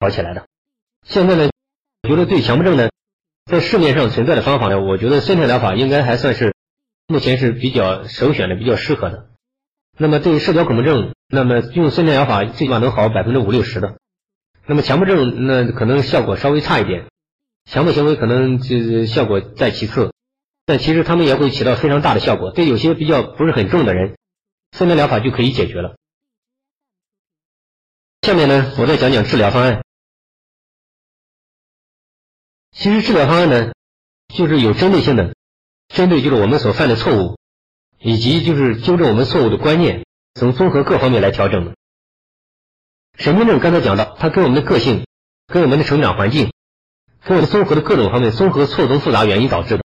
好起来的。现在呢，我觉得对强迫症呢，在市面上存在的方法呢，我觉得森田疗法应该还算是目前是比较首选的、比较适合的。那么对于社交恐怖症，那么用森田疗法最起码能好百分之五六十的。那么强迫症那可能效果稍微差一点，强迫行为可能就是效果在其次，但其实他们也会起到非常大的效果。对有些比较不是很重的人，森田疗法就可以解决了。下面呢，我再讲讲治疗方案。其实治疗方案呢，就是有针对性的，针对就是我们所犯的错误，以及就是纠正我们错误的观念，从综合各方面来调整的。神经症刚才讲到，它跟我们的个性、跟我们的成长环境、跟我们综合的各种方面综合错综复杂原因导致的，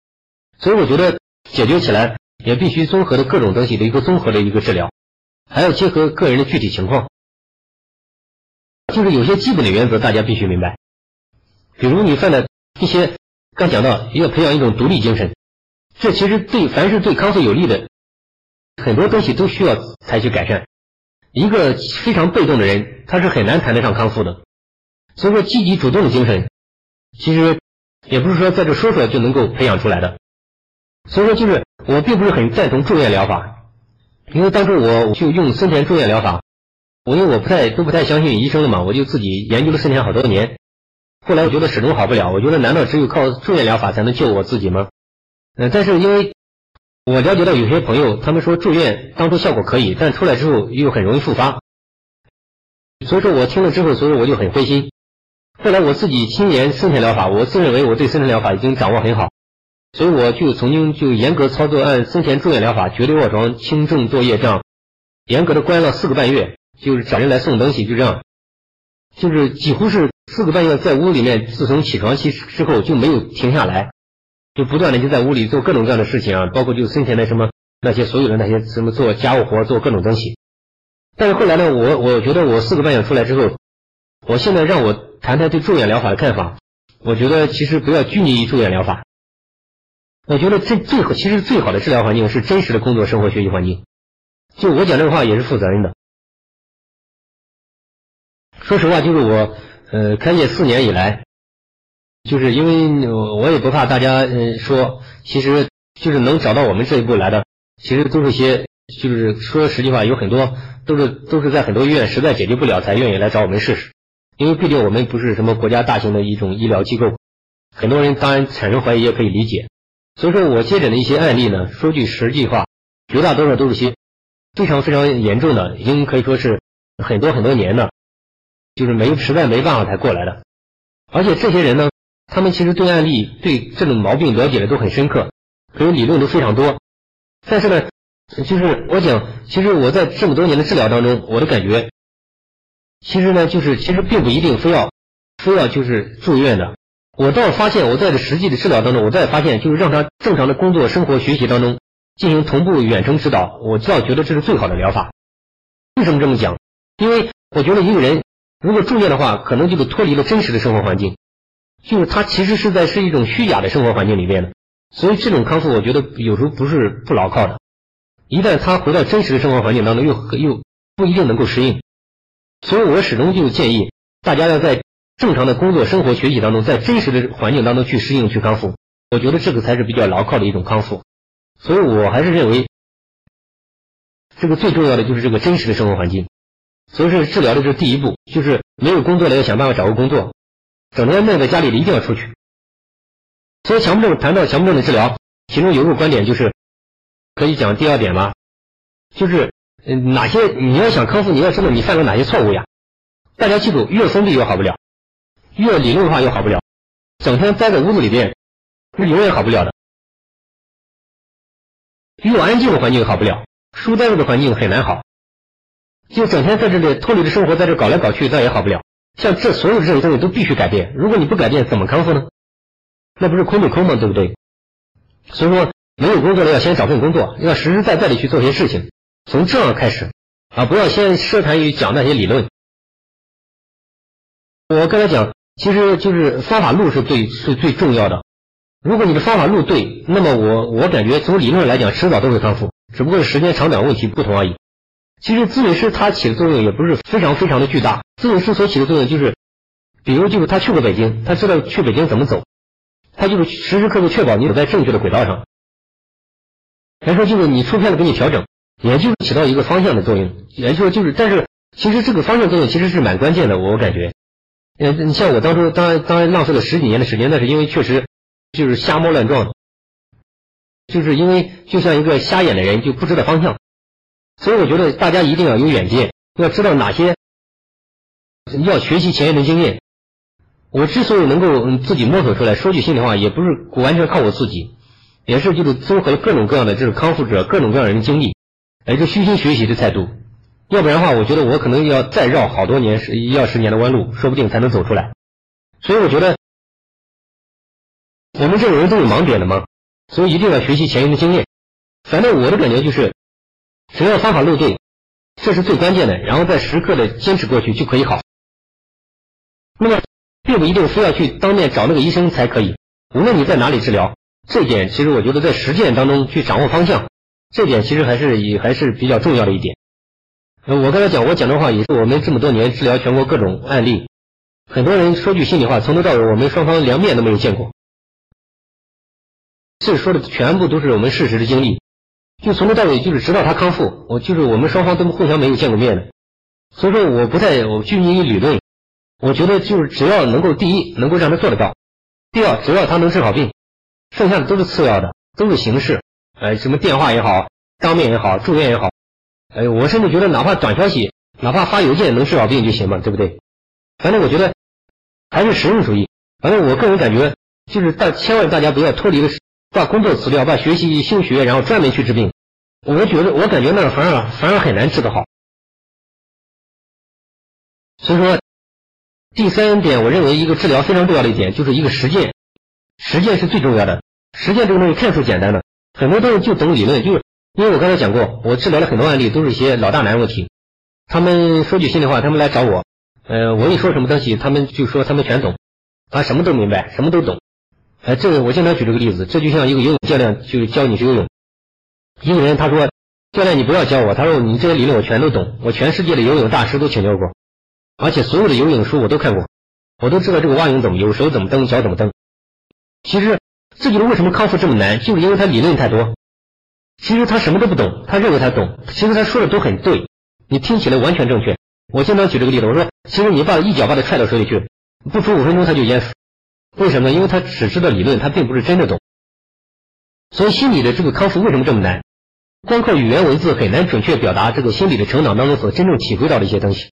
所以我觉得解决起来也必须综合的各种东西的一个综合的一个治疗，还要结合个人的具体情况，就是有些基本的原则大家必须明白，比如你犯的。一些刚讲到要培养一种独立精神，这其实对凡是对康复有利的很多东西都需要采取改善。一个非常被动的人，他是很难谈得上康复的。所以说，积极主动的精神，其实也不是说在这说说就能够培养出来的。所以说，就是我并不是很赞同住院疗法，因为当初我就用森田住院疗法，我因为我不太都不太相信医生的嘛，我就自己研究了森田好多年。后来我觉得始终好不了，我觉得难道只有靠住院疗法才能救我自己吗？嗯，但是因为我了解到有些朋友，他们说住院当初效果可以，但出来之后又很容易复发，所以说我听了之后，所以我就很灰心。后来我自己亲研森田疗法，我自认为我对森田疗法已经掌握很好，所以我就曾经就严格操作按森田住院疗法，绝对卧床，轻重作业这样，严格的关了四个半月，就是找人来送东西，就这样，就是几乎是。四个半月在屋里面，自从起床期之后就没有停下来，就不断的就在屋里做各种各样的事情啊，包括就生前的什么那些所有的那些什么做家务活，做各种东西。但是后来呢，我我觉得我四个半月出来之后，我现在让我谈谈对住院疗法的看法，我觉得其实不要拘泥于住院疗法。我觉得最最好其实最好的治疗环境是真实的工作、生活、学习环境。就我讲这个话也是负责任的。说实话，就是我。呃，开业四年以来，就是因为我也不怕大家呃说，其实就是能找到我们这一步来的，其实都是些就是说实际话，有很多都是都是在很多医院实在解决不了才愿意来找我们试试，因为毕竟我们不是什么国家大型的一种医疗机构，很多人当然产生怀疑也可以理解，所以说我接诊的一些案例呢，说句实际话，绝大多数都是些非常非常严重的，已经可以说是很多很多年了。就是没实在没办法才过来的，而且这些人呢，他们其实对案例、对这种毛病了解的都很深刻，可能理论都非常多。但是呢，就是我讲，其实我在这么多年的治疗当中，我的感觉，其实呢，就是其实并不一定非要非要就是住院的。我倒发现，我在这实际的治疗当中，我再发现，就是让他正常的工作、生活、学习当中进行同步远程指导，我倒觉得这是最好的疗法。为什么这么讲？因为我觉得一个人。如果住院的话，可能就是脱离了真实的生活环境，就是他其实是在是一种虚假的生活环境里面的，所以这种康复我觉得有时候不是不牢靠的。一旦他回到真实的生活环境当中，又又不一定能够适应。所以我始终就建议大家要在正常的工作、生活、学习当中，在真实的环境当中去适应、去康复。我觉得这个才是比较牢靠的一种康复。所以我还是认为，这个最重要的就是这个真实的生活环境。所以说，治疗的这第一步就是没有工作了，要想办法找个工作，整天闷在家里一定要出去。所以强迫症谈到强迫症的治疗，其中有一个观点就是可以讲第二点吧，就是嗯哪些你要想康复，你要知道你犯了哪些错误呀？大家记住，越封闭越好不了，越理论化越好不了，整天待在屋子里边，那永远好不了的。越安静的环境好不了，书呆子的环境很难好。就整天在这里脱离的生活，在这搞来搞去，那也好不了。像这所有的这些东西都必须改变。如果你不改变，怎么康复呢？那不是空对空吗？对不对？所以说，没有工作的要先找份工作，要实实在在的去做些事情，从这样开始啊，不要先奢谈于讲那些理论。我刚才讲，其实就是方法路是最是最重要的。如果你的方法路对，那么我我感觉从理论来讲，迟早都会康复，只不过是时间长短问题不同而已。其实咨询师他起的作用也不是非常非常的巨大，咨询师所起的作用就是比如就是他去过北京，他知道去北京怎么走，他就是时时刻刻确保你走在正确的轨道上。还说就是你出片子给你调整，也就是起到一个方向的作用。也就是就是，但是其实这个方向作用其实是蛮关键的，我感觉。呃，你像我当初当当然浪费了十几年的时间，那是因为确实就是瞎摸乱撞，就是因为就像一个瞎眼的人就不知道方向，所以我觉得大家一定要有远见，要知道哪些要学习前人的经验。我之所以能够自己摸索出来，说句心里话，也不是完全靠我自己，也是就是综合了各种各样的这个康复者各种各样人的经历，哎，这虚心学习的态度。要不然的话，我觉得我可能要再绕好多年，十要十年的弯路，说不定才能走出来。所以我觉得，我们这种人都有盲点的嘛，所以一定要学习前人的经验。反正我的感觉就是，只要方法路对，这是最关键的，然后再时刻的坚持过去就可以好。那么，并不一定非要去当面找那个医生才可以。无论你在哪里治疗，这点其实我觉得在实践当中去掌握方向，这点其实还是也还是比较重要的一点。我刚才讲，我讲的话也是我们这么多年治疗全国各种案例，很多人说句心里话，从头到尾我们双方连面都没有见过，这说的全部都是我们事实的经历，就从头到尾就是直到他康复，我就是我们双方都互相没有见过面的，所以说我不太我拘泥于理论，我觉得就是只要能够第一能够让他做得到，第二只要他能治好病，剩下的都是次要的，都是形式，呃什么电话也好，当面也好，住院也好。哎，我甚至觉得，哪怕短消息，哪怕发邮件能治好病就行嘛，对不对？反正我觉得还是实用主义。反正我个人感觉，就是大千万大家不要脱离了，把工作辞掉，把学习休学，然后专门去治病。我觉得，我感觉那个反而反而很难治得好。所以说，第三点，我认为一个治疗非常重要的一点，就是一个实践。实践是最重要的。实践这个东西看似简单的，很多东西就懂理论，就是。因为我刚才讲过，我治疗了很多案例，都是一些老大难问题。他们说句心里话，他们来找我，呃，我一说什么东西，他们就说他们全懂，他什么都明白，什么都懂。呃，这个我经常举这个例子，这就像一个游泳教练就教你去游泳。一个人他说，教练你不要教我，他说你这些理论我全都懂，我全世界的游泳大师都请教过，而且所有的游泳书我都看过，我都知道这个蛙泳怎么游，手怎么蹬，脚怎么蹬。其实这就是为什么康复这么难，就是因为他理论太多。其实他什么都不懂，他认为他懂，其实他说的都很对，你听起来完全正确。我经常举这个例子，我说，其实你把一脚把他踹到水里去，不出五分钟他就淹死。为什么？因为他只知道理论，他并不是真的懂。所以心理的这个康复为什么这么难？光靠语言文字很难准确表达这个心理的成长当中所真正体会到的一些东西。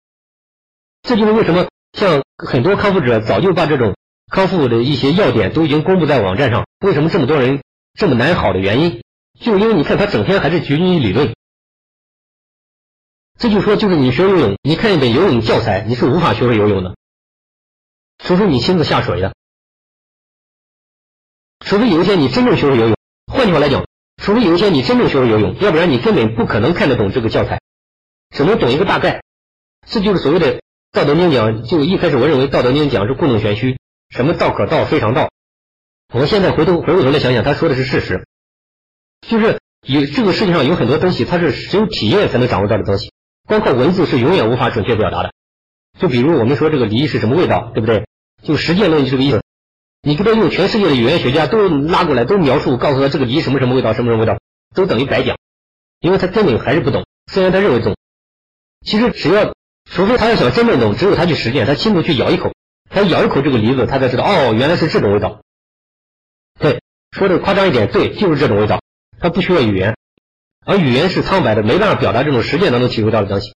这就是为什么像很多康复者早就把这种康复的一些要点都已经公布在网站上，为什么这么多人这么难好的原因？就因为你看他整天还是拘泥于理论，这就说就是你学游泳，你看一本游泳教材，你是无法学会游泳的，除非你亲自下水的，除非有一天你真正学会游泳。换句话来讲，除非有一天你真正学会游泳，要不然你根本不可能看得懂这个教材，只能懂一个大概。这就是所谓的《道德经》讲，就一开始我认为《道德经》讲是故弄玄虚，什么道可道非常道。我现在回头回过头来想想，他说的是事实。就是有这个世界上有很多东西，它是只有体验才能掌握到的东西，光靠文字是永远无法准确表达的。就比如我们说这个梨是什么味道，对不对？就实践论就这个意思。你给他用全世界的语言学家都拉过来，都描述，告诉他这个梨什么什么味道，什么什么味道，都等于白讲，因为他根本还是不懂。虽然他认为懂，其实只要，除非他要想真正懂，只有他去实践，他亲自去咬一口，他咬一口这个梨子，他才知道，哦，原来是这种味道。对，说的夸张一点，对，就是这种味道。它不需要语言，而语言是苍白的，没办法表达这种实践当中体会到的东西。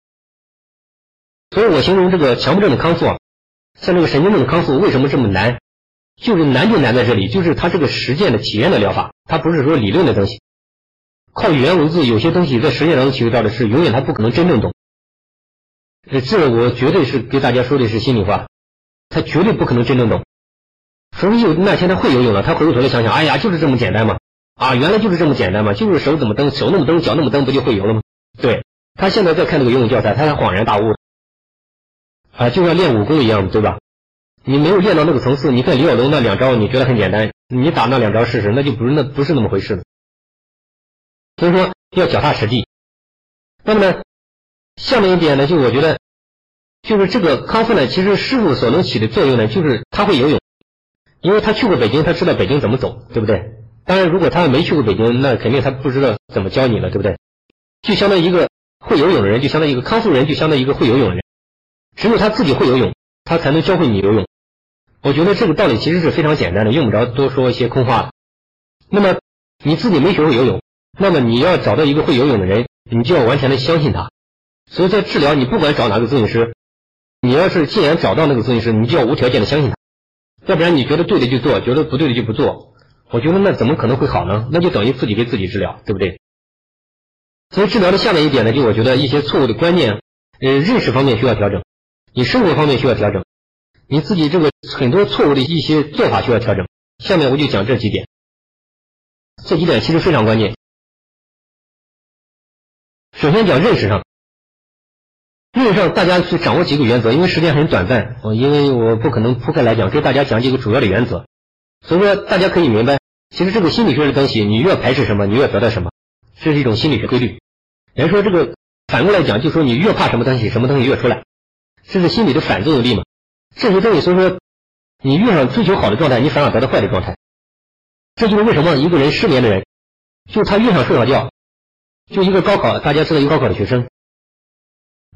所以我形容这个强迫症的康复啊，像这个神经症的康复为什么这么难？就是难就难在这里，就是它这个实践的体验的疗法，它不是说理论的东西。靠语言文字，有些东西在实践当中体会到的是永远他不可能真正懂。这我绝对是给大家说的是心里话，他绝对不可能真正懂。除非有那天他会游泳了，他回过头来想想，哎呀，就是这么简单嘛。啊，原来就是这么简单嘛，就是手怎么蹬，手那么蹬，脚那么蹬，不就会游了吗？对他现在在看那个游泳教材，他才恍然大悟。啊，就像练武功一样，对吧？你没有练到那个层次，你看李小龙那两招，你觉得很简单，你打那两招试试，那就不是那不是那么回事了。所以说要脚踏实地。那么呢，下面一点呢，就我觉得就是这个康复呢，其实师傅所能起的作用呢，就是他会游泳，因为他去过北京，他知道北京怎么走，对不对？当然，如果他没去过北京，那肯定他不知道怎么教你了，对不对？就相当于一个会游泳的人，就相当于一个康复人，就相当于一个会游泳的人。只有他自己会游泳，他才能教会你游泳。我觉得这个道理其实是非常简单的，用不着多说一些空话。那么你自己没学会游泳，那么你要找到一个会游泳的人，你就要完全的相信他。所以在治疗，你不管找哪个咨询师，你要是既然找到那个咨询师，你就要无条件的相信他，要不然你觉得对的就做，觉得不对的就不做。我觉得那怎么可能会好呢？那就等于自己给自己治疗，对不对？所以治疗的下面一点呢，就我觉得一些错误的观念，呃，认识方面需要调整，你生活方面需要调整，你自己这个很多错误的一些做法需要调整。下面我就讲这几点，这几点其实非常关键。首先讲认识上，认识上大家去掌握几个原则，因为时间很短暂，我因为我不可能铺开来讲，给大家讲几个主要的原则。所以说大家可以明白，其实这个心理学的东西，你越排斥什么，你越得到什么，这是一种心理学规律。人说这个反过来讲，就说你越怕什么东西，什么东西越出来，这是心理的反作用力嘛。这些东西，所以说你越想追求好的状态，你反而得到坏的状态。这就是为什么一个人失眠的人，就他越想睡好觉，就一个高考，大家知道一个高考的学生，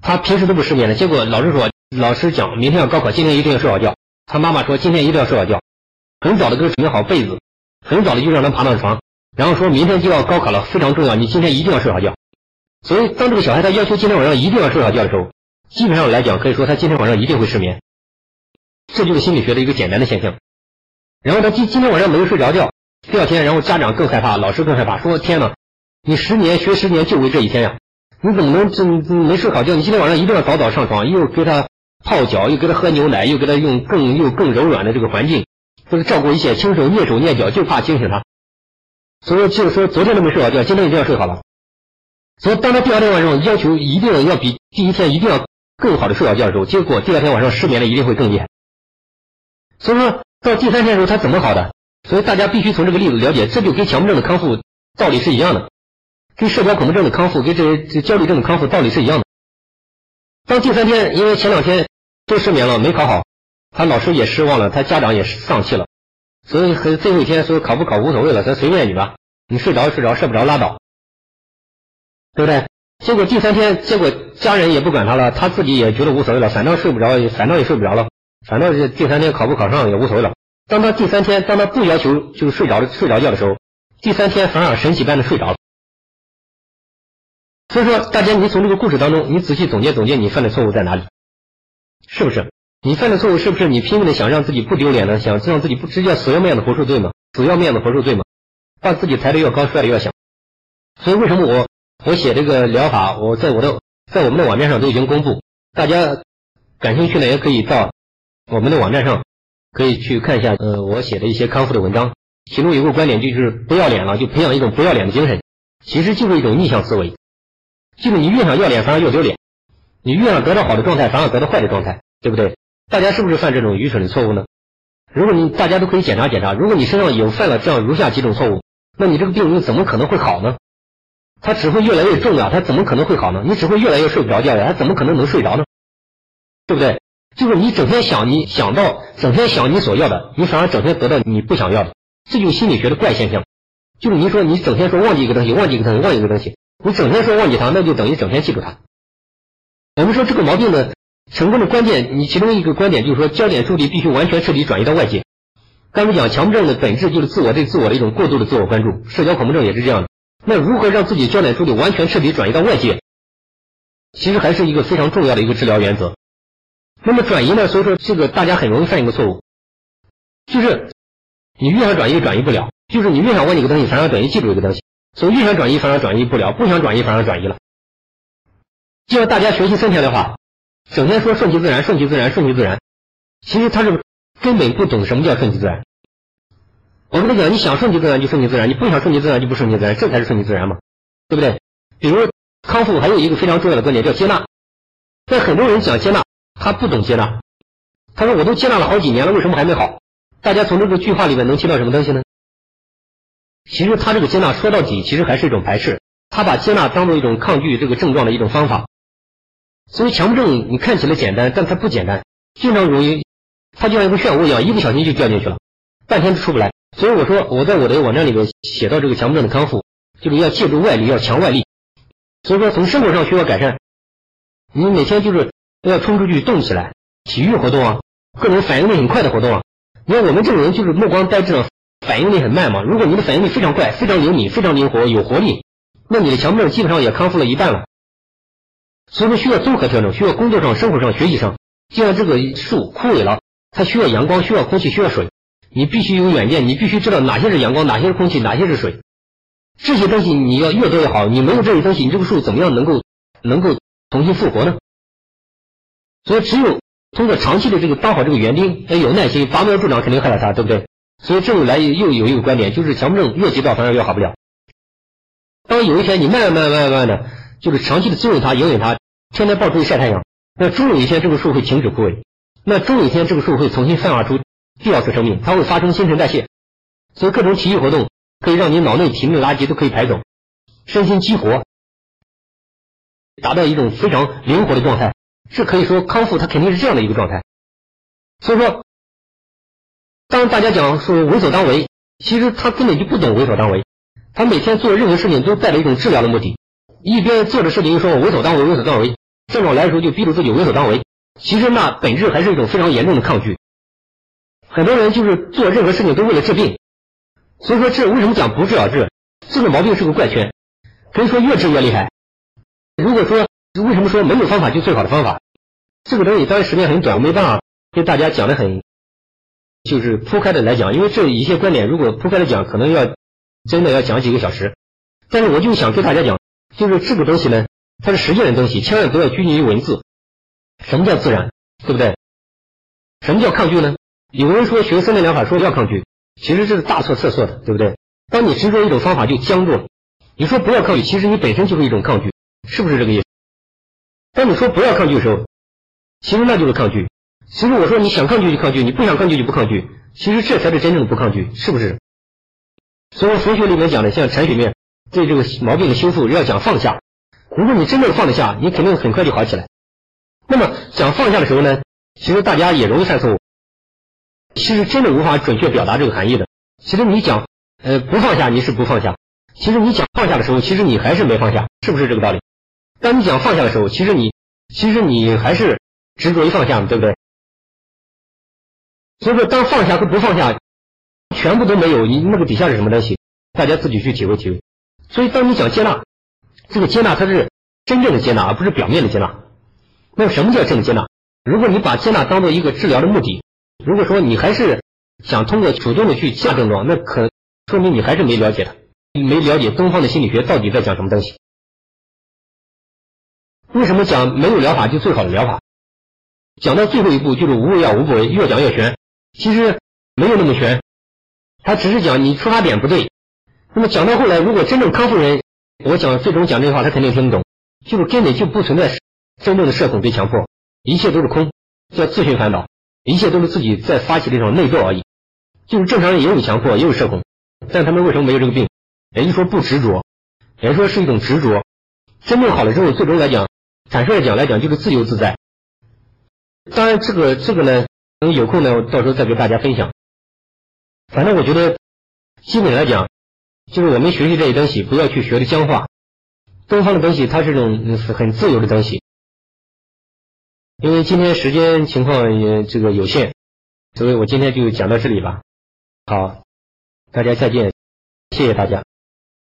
他平时都不失眠的，结果老师说，老师讲明天要高考，今天一定要睡好觉。他妈妈说今天一定要睡好觉。很早的给他准备好被子，很早的就让他爬上床，然后说明天就要高考了，非常重要，你今天一定要睡好觉。所以当这个小孩他要求今天晚上一定要睡好觉的时候，基本上来讲可以说他今天晚上一定会失眠，这就是心理学的一个简单的现象。然后他今今天晚上没有睡着觉，第二天然后家长更害怕，老师更害怕，说天哪，你十年学十年就为这一天呀，你怎么能这没睡好觉？你今天晚上一定要早早上床，又给他泡脚，又给他喝牛奶，又给他用更又更柔软的这个环境。就是照顾一切，轻手蹑手蹑脚，就怕惊醒他。所以就是说，昨天都没睡好觉，今天一定要睡好了。所以当他第二天晚上要求一定要比第一天一定要更好的睡好觉的时候，结果第二天晚上失眠的一定会更厉害。所以说到第三天的时候，他怎么好的？所以大家必须从这个例子了解，这就跟强迫症的康复道理是一样的，跟社交恐惧症的康复，跟这这焦虑症的康复道理是一样的。到第三天，因为前两天都失眠了，没考好。他老师也失望了，他家长也丧气了，所以很最后一天说考不考无所谓了，咱随便你吧，你睡着睡着，睡不着拉倒，对不对？结果第三天，结果家人也不管他了，他自己也觉得无所谓了，反正睡不着，反正也睡不着了，反正第三天考不考上也无所谓了。当他第三天，当他不要求就是睡着了睡着觉的时候，第三天反而神奇般的睡着了。所以说，大家你从这个故事当中，你仔细总结总结，你犯的错误在哪里？是不是？你犯的错误是不是你拼命的想让自己不丢脸呢？想让自己不直接死要面子活受罪吗？死要面子活受罪吗？把自己抬得越高，摔得越响。所以为什么我我写这个疗法，我在我的在我们的网站上都已经公布，大家感兴趣呢也可以到我们的网站上可以去看一下，呃，我写的一些康复的文章。其中有个观点就是不要脸了，就培养一种不要脸的精神，其实就是一种逆向思维，就是你越想要脸，反而越丢脸；你越想得到好的状态，反而得到坏的状态，对不对？大家是不是犯这种愚蠢的错误呢？如果你大家都可以检查检查，如果你身上有犯了这样如下几种错误，那你这个病又怎么可能会好呢？它只会越来越重啊，它怎么可能会好呢？你只会越来越睡不着觉呀，它怎么可能能睡着呢？对不对？就是你整天想你想到整天想你所要的，你反而整天得到你不想要的，这就是心理学的怪现象。就是你说你整天说忘记一个东西，忘记一个东西，忘记一个东西，你整天说忘记它，那就等于整天记住它。我们说这个毛病呢？成功的关键，你其中一个观点就是说，焦点注意力必须完全彻底转移到外界。刚才讲强迫症的本质就是自我对自我的一种过度的自我关注，社交恐怖症也是这样的。那如何让自己焦点注意力完全彻底转移到外界？其实还是一个非常重要的一个治疗原则。那么转移呢？所以说这个大家很容易犯一个错误，就是你越想转移转移不了，就是你越想忘记一个东西，反而等于记住一个东西。所以越想转移反而转移不了，不想转移反而转移了。就像大家学习三天的话。整天说顺其自然，顺其自然，顺其自然，其实他是根本不懂什么叫顺其自然。我跟他讲，你想顺其自然就顺其自然，你不想顺其自然就不顺其自然，这才是顺其自然嘛，对不对？比如康复还有一个非常重要的观点叫接纳，但很多人讲接纳，他不懂接纳。他说我都接纳了好几年了，为什么还没好？大家从这个句话里面能听到什么东西呢？其实他这个接纳说到底，其实还是一种排斥，他把接纳当做一种抗拒这个症状的一种方法。所以强迫症你看起来简单，但它不简单，经常容易，它就像一个漩涡一样，一不小心就掉进去了，半天都出不来。所以我说我在我的网站里面写到这个强迫症的康复，就是要借助外力，要强外力。所以说从生活上需要改善，你每天就是都要冲出去动起来，体育活动啊，各种反应力很快的活动啊。你看我们这种人就是目光呆滞，反应力很慢嘛。如果你的反应力非常快，非常灵敏，非常灵活，有活力，那你的强迫症基本上也康复了一半了。所以说需要综合调整，需要工作上、生活上、学习上。就像这个树枯萎了，它需要阳光，需要空气，需要水。你必须有远见，你必须知道哪些是阳光，哪些是空气，哪些是水。这些东西你要越多越好。你没有这些东西，你这个树怎么样能够能够重新复活呢？所以只有通过长期的这个当好这个园丁，要有耐心，拔苗助长肯定害了他，对不对？所以这种来又有一个观点，就是强迫症越急躁反而越好不了。当有一天你慢慢慢慢慢的，就是长期的滋润它、营养它，天天抱出去晒太阳，那终有一天这个树会停止枯萎，那终有一天这个树会重新散发出第二次生命，它会发生新陈代谢。所以各种体育活动。可以让你脑内体内的垃圾都可以排走，身心激活，达到一种非常灵活的状态。是可以说康复，它肯定是这样的一个状态。所以说，当大家讲说为所当为，其实他根本就不懂为所当为。他每天做任何事情都带着一种治疗的目的，一边做着事情又说我为所当为，为所当为。症状来的时候就逼着自己为所当为，其实那本质还是一种非常严重的抗拒。很多人就是做任何事情都为了治病。所以说，这为什么讲不治而治？这个毛病是个怪圈，可以说越治越厉害。如果说为什么说没有方法就最好的方法？这个东西当然时间很短，我没办法跟大家讲的很，就是铺开的来讲，因为这一些观点如果铺开的讲，可能要真的要讲几个小时。但是我就想跟大家讲，就是这个东西呢，它是实践的东西，千万不要拘泥于文字。什么叫自然？对不对？什么叫抗拒呢？有人说学三面疗法说要抗拒。其实这是大错特错的，对不对？当你执着一种方法就僵住了。你说不要抗拒，其实你本身就是一种抗拒，是不是这个意思？当你说不要抗拒的时候，其实那就是抗拒。其实我说你想抗拒就抗拒，你不想抗拒就不抗拒，其实这才是真正的不抗拒，是不是？所以佛学里面讲的，像禅学里面对这个毛病的修复要讲放下。如果你真正放得下，你肯定很快就好起来。那么讲放下的时候呢，其实大家也容易犯错误。其实真的无法准确表达这个含义的。其实你讲，呃，不放下你是不放下。其实你讲放下的时候，其实你还是没放下，是不是这个道理？当你想放下的时候，其实你，其实你还是执着于放下，对不对？所以说，当放下和不放下全部都没有，你那个底下是什么东西？大家自己去体会体会。所以，当你想接纳，这个接纳它是真正的接纳，而不是表面的接纳。那么，什么叫真的接纳？如果你把接纳当做一个治疗的目的。如果说你还是想通过主动的去下症状，那可说明你还是没了解他，没了解东方的心理学到底在讲什么东西。为什么讲没有疗法就最好的疗法？讲到最后一步就是无为药无不为，越讲越玄。其实没有那么玄，他只是讲你出发点不对。那么讲到后来，如果真正康复人，我讲最终讲这句话，他肯定听不懂，就是根本就不存在真正的社恐被强迫，一切都是空，叫自寻烦恼。一切都是自己在发起的一种内斗而已，就是正常人也有强迫，也有社恐，但他们为什么没有这个病？也就说不执着，也说是一种执着。真正好了之后，最终来讲，坦率的讲来讲，就是自由自在。当然，这个这个呢，等有空呢，我到时候再给大家分享。反正我觉得，基本来讲，就是我们学习这些东西，不要去学的僵化。东方的东西，它是种很自由的东西。因为今天时间情况也这个有限，所以我今天就讲到这里吧。好，大家再见，谢谢大家。